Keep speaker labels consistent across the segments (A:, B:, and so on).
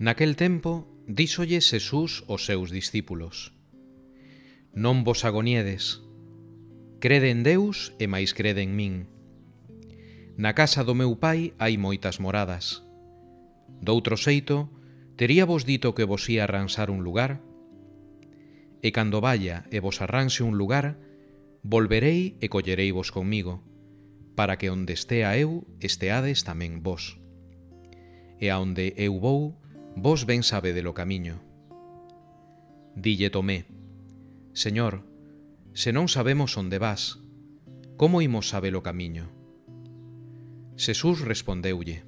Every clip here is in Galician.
A: Naquel tempo díxolle Xesús aos seus discípulos Non vos agoniedes Crede en Deus e máis crede en min. Na casa do meu pai hai moitas moradas. Doutro xeito, tería vos dito que vos ia arranxar un lugar E cando vaya e vos arranxe un lugar Volverei e collerei vos comigo Para que onde estea eu, esteades tamén vos. E aonde eu vou, vos ben sabe lo camiño. Dille Tomé, Señor, se non sabemos onde vas, como imos sabe lo camiño? Xesús respondeulle,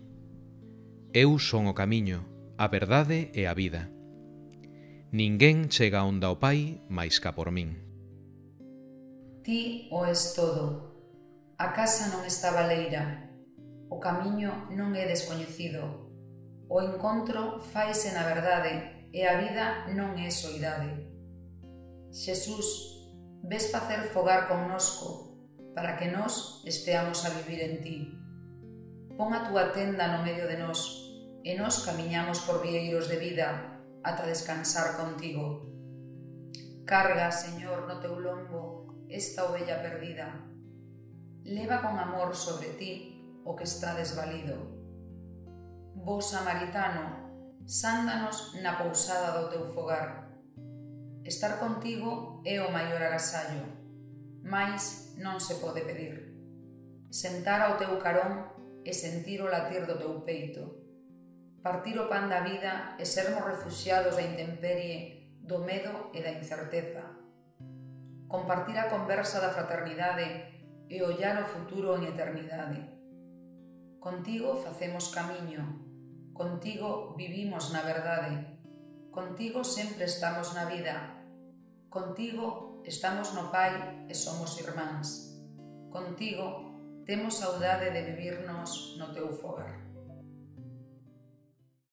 A: Eu son o camiño, a verdade e a vida. Ninguén chega onda o Pai máis ca por min.
B: Ti o es todo. A casa non está baleira. O camiño non é descoñecido, O encontro faise na verdade e a vida non é soidade. Xesús, ves facer fogar connosco para que nós esteamos a vivir en ti. Pon a túa tenda no medio de nós e nós camiñamos por vieiros de vida ata descansar contigo. Carga, Señor, no teu lombo esta ovella perdida. Leva con amor sobre ti o que está desvalido Bo samaritano, sándanos na pousada do teu fogar. Estar contigo é o maior agasallo, mais non se pode pedir. Sentar ao teu carón e sentir o latir do teu peito. Partir o pan da vida e sermos refugiados da intemperie, do medo e da incerteza compartir a conversa da fraternidade e ollar o futuro en eternidade. Contigo facemos camiño, Contigo vivimos na verdade, contigo sempre estamos na vida, contigo estamos no Pai e somos irmáns. Contigo temos saudade de vivirnos no teu fogar.